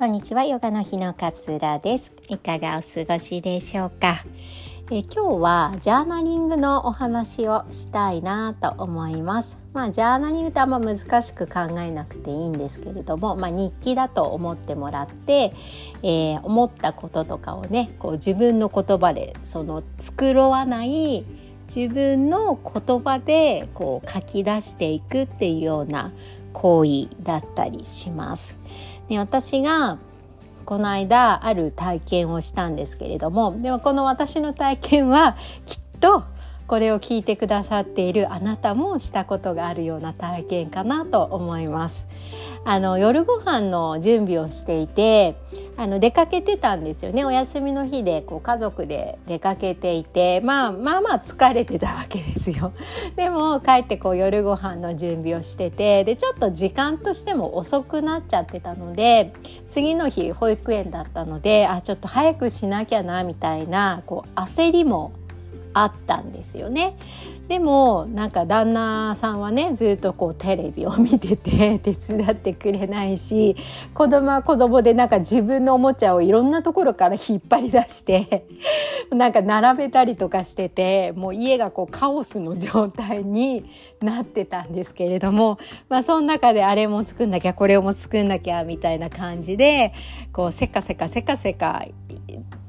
こんにちはヨガの日の勝浦です。いかがお過ごしでしょうか？え今日はジャーナリングのお話をしたいなと思います。まあジャーナリングってあんま難しく考えなくていいんですけれども、まあ、日記だと思ってもらって、えー、思ったこととかをねこう自分の言葉でその繕わない自分の言葉でこう書き出していくっていうような行為だったりします。で私がこの間ある体験をしたんですけれどもでもこの私の体験はきっとこれを聞いてくださっているあなたもしたことがあるような体験かなと思います。あの夜ご飯の準備をしていてあの出かけてたんですよねお休みの日でこう家族で出かけていて、まあ、まあまあ疲れてたわけですよ。でも帰ってこう夜ご飯の準備をしててでちょっと時間としても遅くなっちゃってたので次の日保育園だったのであちょっと早くしなきゃなみたいなこう焦りもあったんですよね。でもなんか旦那さんはねずっとこうテレビを見てて 手伝ってくれないし子供は子供でなんか自分のおもちゃをいろんなところから引っ張り出してなんか並べたりとかしててもう家がこうカオスの状態になってたんですけれども、まあ、その中であれも作んなきゃこれも作んなきゃみたいな感じでこうせかせかせかせか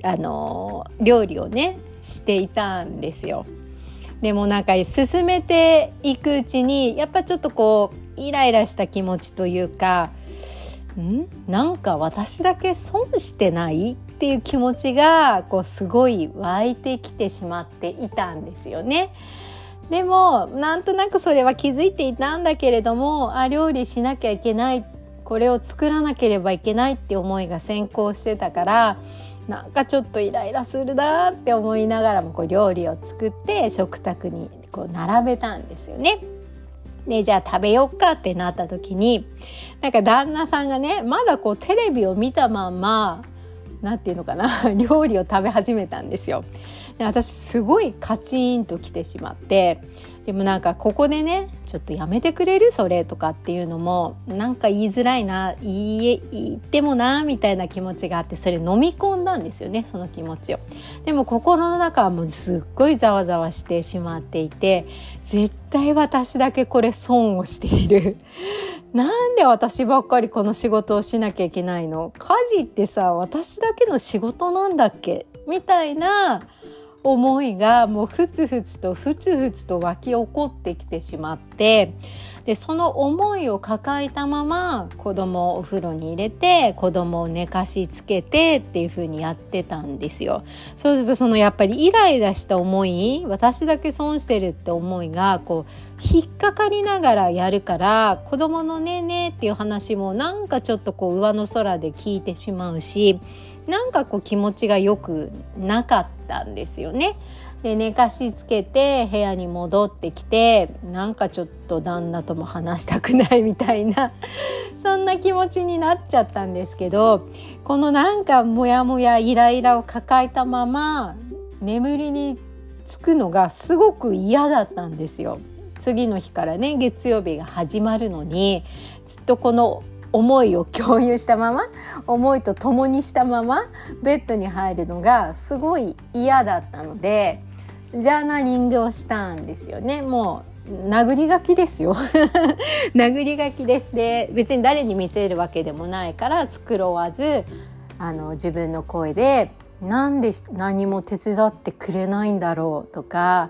あの料理をねしていたんですよ。でもなんか進めていくうちにやっぱちょっとこうイライラした気持ちというかん？なんか私だけ損してないっていう気持ちがこうすごい湧いてきてしまっていたんですよね。でもなんとなくそれは気づいていたんだけれどもあ料理しなきゃいけないこれを作らなければいけないって思いが先行してたからなんかちょっとイライラするなって思いながらもこう料理を作って食卓にこう並べたんですよね。でじゃあ食べよっかってなった時になんか旦那さんがねまだこうテレビを見たまんま何て言うのかな 料理を食べ始めたんですよ。で私すごいカチンときてしまってでもなんかここでねちょっとやめてくれる？それとかっていうのもなんか言いづらいな言い言ってもなみたいな気持ちがあってそれ飲み込んだんですよねその気持ちを。でも心の中はもうすっごいざわざわしてしまっていて絶対私だけこれ損をしている。なんで私ばっかりこの仕事をしなきゃいけないの？家事ってさ私だけの仕事なんだっけ？みたいな思いがもうふつふつとふつふつと湧き起こってきてしまってでその思いを抱えたまま子供をお風呂に入れて子供を寝かしつけてっていう風にやってたんですよ。そうするとそのやっぱりイライラした思い私だけ損してるって思いがこう引っかかりながらやるから子供のねねっていう話もなんかちょっとこう上の空で聞いてしまうしなんかこう気持ちが良くなかったんですよね。で寝かしつけて部屋に戻ってきてなんかちょっと旦那とも話したくないみたいな そんな気持ちになっちゃったんですけどこのなんかモヤモヤイライラを抱えたまま眠りにつくのがすごく嫌だったんですよ。次の日からね月曜日が始まるのにずっとこの思いを共有したまま思いと共にしたままベッドに入るのがすごい嫌だったのでジャーナリングをしたんですよね。もう殴り書きですよ。殴り書きです。で別に誰に見せるわけでもないから繕わずあの自分の声でなんで何も手伝ってくれないんだろうとか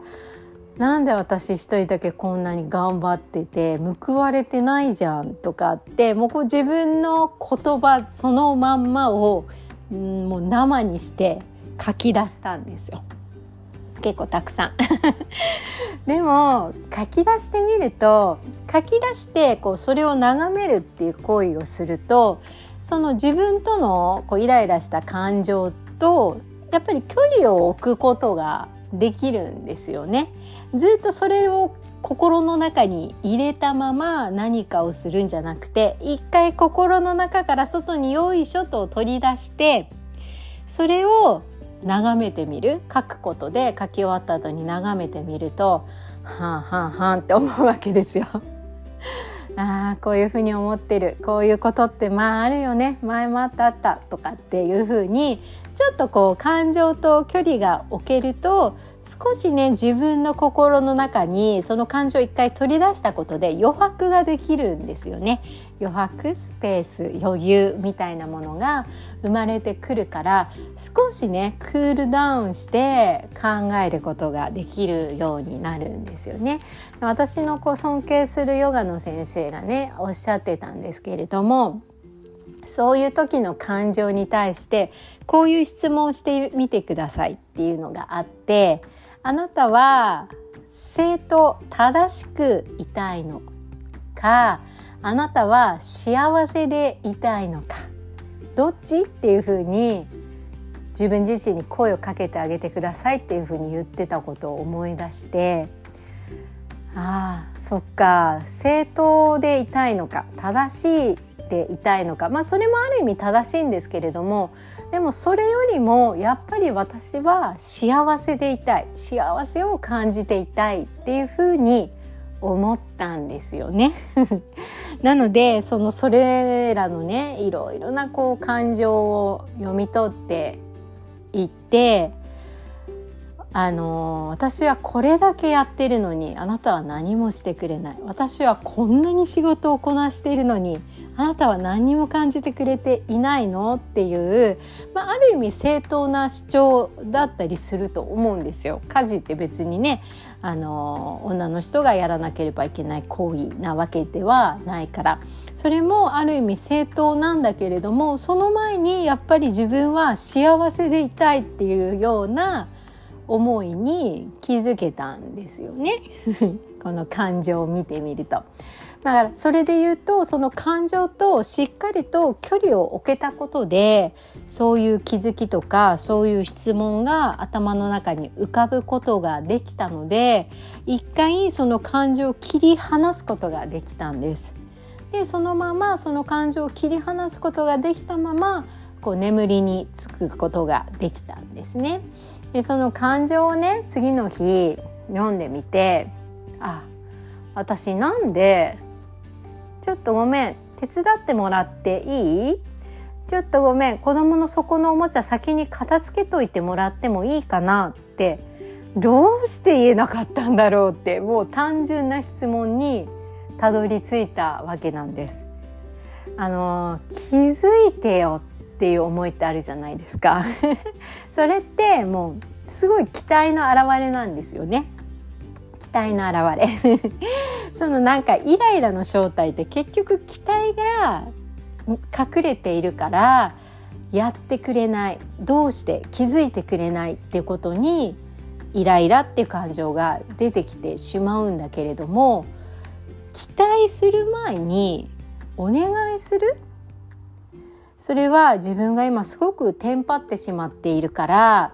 なんで私一人だけこんなに頑張ってて報われてないじゃんとかってもうこう自分の言葉そのまんまを、うん、もう生にして書き出したんですよ。結構たくさん でも書き出してみると書き出してこうそれを眺めるっていう行為をするとその自分とのこうイライラした感情とやっぱり距離を置くことができるんですよね。ずっとそれを心の中に入れたまま何かをするんじゃなくて一回心の中から外によいしょと取り出してそれを眺めてみる？書くことで書き終わった後に眺めてみるとはんはんはんって思うわけですよ。あこういうふうに思ってる。こういうことってまああるよね。前もあったあった。とかっていうふうにちょっとこう感情と距離が置けると少しね自分の心の中にその感情を一回取り出したことで余白ができるんですよね。余白スペース余裕みたいなものが生まれてくるから少しねクールダウンして考えることができるようになるんですよね。私のこう尊敬するヨガの先生がねおっしゃってたんですけれどもそういう時の感情に対してこういう質問をしてみてくださいっていうのがあってあなたは正当正しくいたいのかあなたは幸せでいたいのかどっちっていうふうに自分自身に声をかけてあげてくださいっていうふうに言ってたことを思い出してああそっか正当でいたいのか正しいでいたいのか。まあそれもある意味正しいんですけれどもでもそれよりもやっぱり私は幸せでいたい。幸せを感じていたいっていうふうに思ったんですよね。なのでそのそれらのねいろいろなこう感情を読み取っていってあの私はこれだけやってるのにあなたは何もしてくれない。私はこんなに仕事をこなしているのにあなたは何も感じてくれていないの？っていう、まあ、ある意味正当な主張だったりすると思うんですよ。家事って別にねあの女の人がやらなければいけない行為なわけではないからそれもある意味正当なんだけれどもその前にやっぱり自分は幸せでいたいっていうような思いに気づけたんですよね この感情を見てみると。だからそれで言うとその感情としっかりと距離を置けたことでそういう気づきとかそういう質問が頭の中に浮かぶことができたので一回その感情を切り離すことができたんです。でそのままその感情を切り離すことができたままこう眠りにつくことができたんですね。でその感情をね次の日読んでみてあ私なんでちょっとごめん手伝ってもらっていい？ちょっとごめん子供の底のおもちゃ先に片付けといてもらってもいいかなって。どうして言えなかったんだろうってもう単純な質問にたどり着いたわけなんです。あの気づいてよっていう思いってあるじゃないですか。それってもうすごい期待の表れなんですよね。待の表れ。そのなんかイライラの正体って結局期待が隠れているからやってくれないどうして気づいてくれないっていうことにイライラっていう感情が出てきてしまうんだけれども期待する前にお願いする？それは自分が今すごくテンパってしまっているから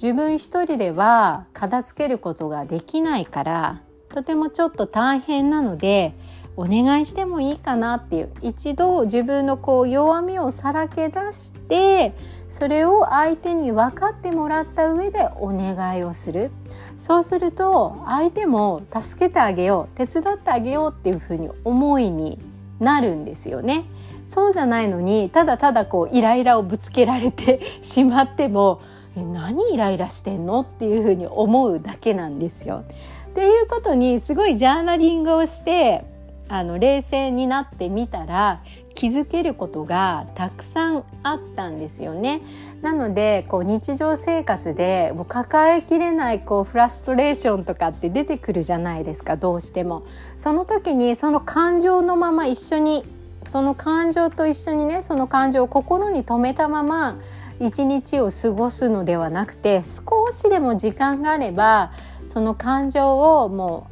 自分一人では片付けることができないからとてもちょっと大変なのでお願いしてもいいかなっていう一度自分のこう弱みをさらけ出してそれを相手に分かってもらった上でお願いをするそうすると相手も助けてあげよう手伝ってあげようっていうふうに思いになるんですよね。そうじゃないのにただただこうイライラをぶつけられてしまっても何イライラしてんの？っていうふうに思うだけなんですよ。っていうことにすごいジャーナリングをしてあの冷静になってみたら気づけることがたくさんあったんですよね。なのでこう日常生活でもう抱えきれないこうフラストレーションとかって出てくるじゃないですかどうしても。その時にその感情のまま一緒にその感情と一緒にねその感情を心に留めたまま一日を過ごすのではなくて少しでも時間があればその感情をも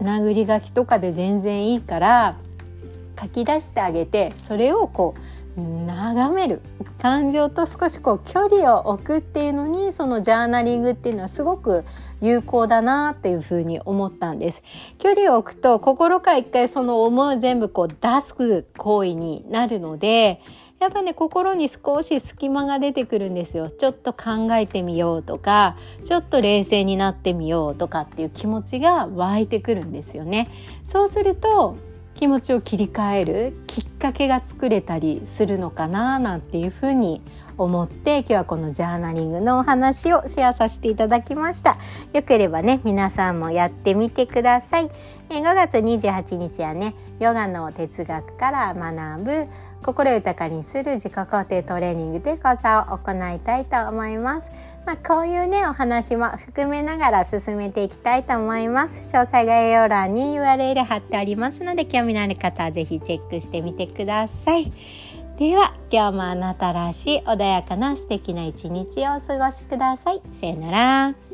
う殴り書きとかで全然いいから書き出してあげてそれをこう眺める感情と少しこう距離を置くっていうのにそのジャーナリングっていうのはすごく有効だなっていうふうに思ったんです。距離を置くと心から一回その思いを全部こう出す行為になるのでやっぱね心に少し隙間が出てくるんですよ。ちょっと考えてみようとかちょっと冷静になってみようとかっていう気持ちが湧いてくるんですよね。そうすると気持ちを切り替えるきっかけが作れたりするのかななんていうふうに思って今日はこのジャーナリングのお話をシェアさせていただきました。よければね皆さんもやってみてください。5月28日はねヨガの哲学から学ぶ心豊かにする自己肯定トレーニングで講座を行いたいと思います。まあ、こういうねお話も含めながら進めていきたいと思います。詳細概要欄に URL 貼ってありますので興味のある方は是非チェックしてみてください。では今日もあなたらしい穏やかな素敵な一日をお過ごしください。さよなら。